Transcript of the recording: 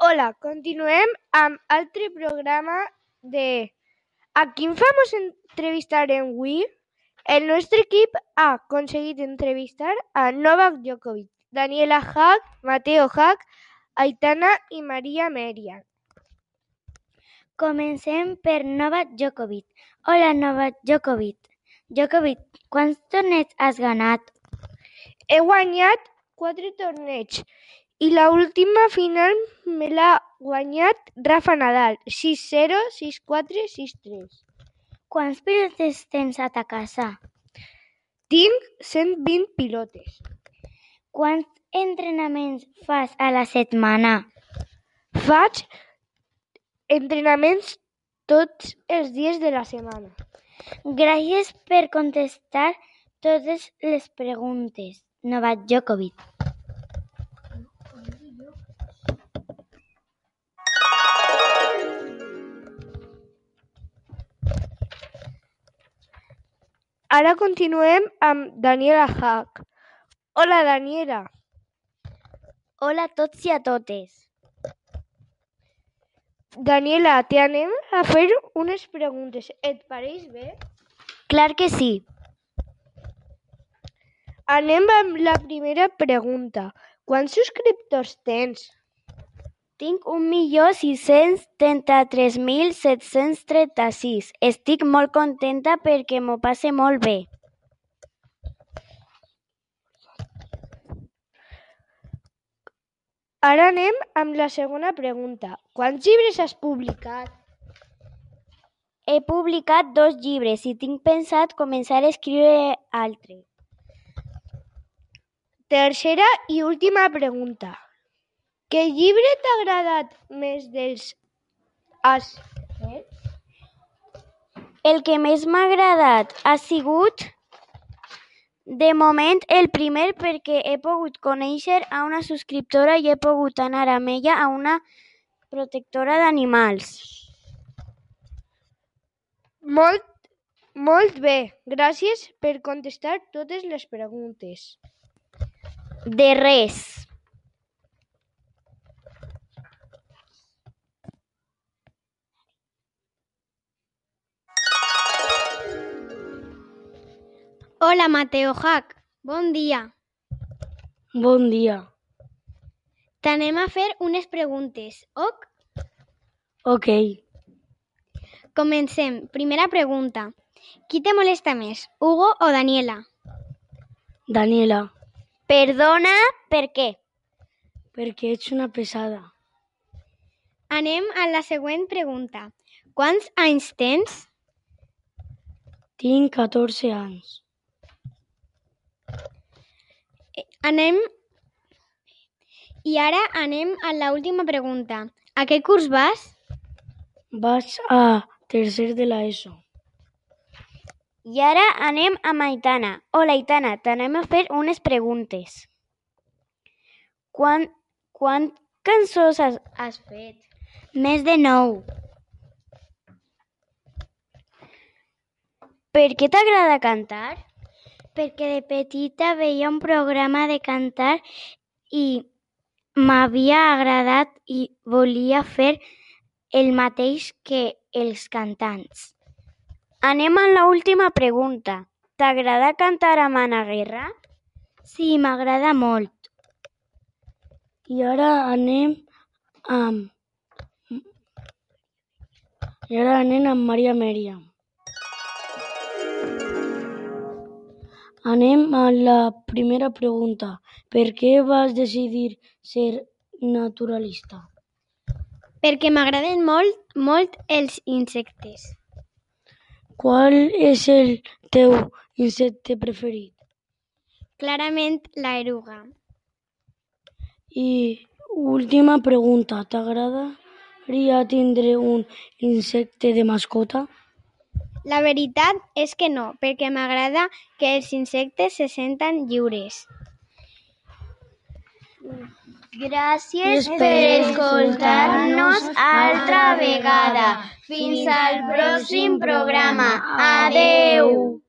Hola, continuem amb altre programa de A quin famós entrevistarem avui? El nostre equip ha aconseguit entrevistar a Novak Djokovic, Daniela Hack, Mateo Hack, Aitana i Maria Merian. Comencem per Novak Djokovic. Hola, Novak Djokovic. Djokovic, quants torneigs has ganat? He guanyat quatre torneigs i la última final me l'ha guanyat Rafa Nadal, 6-0, 6-4, 6-3. Quants pilotes tens a ta casa? Tinc 120 pilotes. Quants entrenaments fas a la setmana? Faig entrenaments tots els dies de la setmana. Gràcies per contestar totes les preguntes, Novak Djokovic. Ara continuem amb Daniela Hack. Hola, Daniela. Hola a tots i a totes. Daniela, t'anem a fer unes preguntes. Et pareix bé? Clar que sí. Anem amb la primera pregunta. Quants subscriptors tens? Tinc un milió sis-cents trenta-tres mil set-cents trenta-sis. Estic molt contenta perquè m'ho passe molt bé. Ara anem amb la segona pregunta. Quants llibres has publicat? He publicat dos llibres i tinc pensat començar a escriure altre. Tercera i última pregunta. Què llibre t'ha agradat més dels has fet? El que més m'ha agradat ha sigut, de moment, el primer perquè he pogut conèixer a una subscriptora i he pogut anar amb ella a una protectora d'animals. Molt, molt bé. Gràcies per contestar totes les preguntes. De res. Hola, Mateo Hack. Bon dia. Bon dia. T'anem a fer unes preguntes, ok? Ok. Comencem. Primera pregunta. Qui te molesta més, Hugo o Daniela? Daniela, Perdona, per què? perquè ets una pesada. Anem a la següent pregunta. Quants anys tens? Tinc 14 anys. Anem... I ara anem a la última pregunta. A què curs vas? Vaig a tercer de l'ESO. I ara anem amb Aitana. Hola, Aitana, t'anem a fer unes preguntes. Quan, quan cançons has, has fet? Més de nou. Per què t'agrada cantar? Perquè de petita veia un programa de cantar i m'havia agradat i volia fer el mateix que els cantants. Anem a la última pregunta. T'agrada cantar amb Anna Guerra? Sí, m'agrada molt. I ara anem amb... I ara anem amb Maria Mèriam. Anem a la primera pregunta. Per què vas decidir ser naturalista? Perquè m'agraden molt, molt els insectes. Qual és el teu insecte preferit? Clarament la eruga. I última pregunta. T'agradaria tindre un insecte de mascota? La veritat és que no, perquè m'agrada que els insectes se senten lliures. Gràcies per escoltar-nos altra vegada. Fins al pròxim programa. Adeu!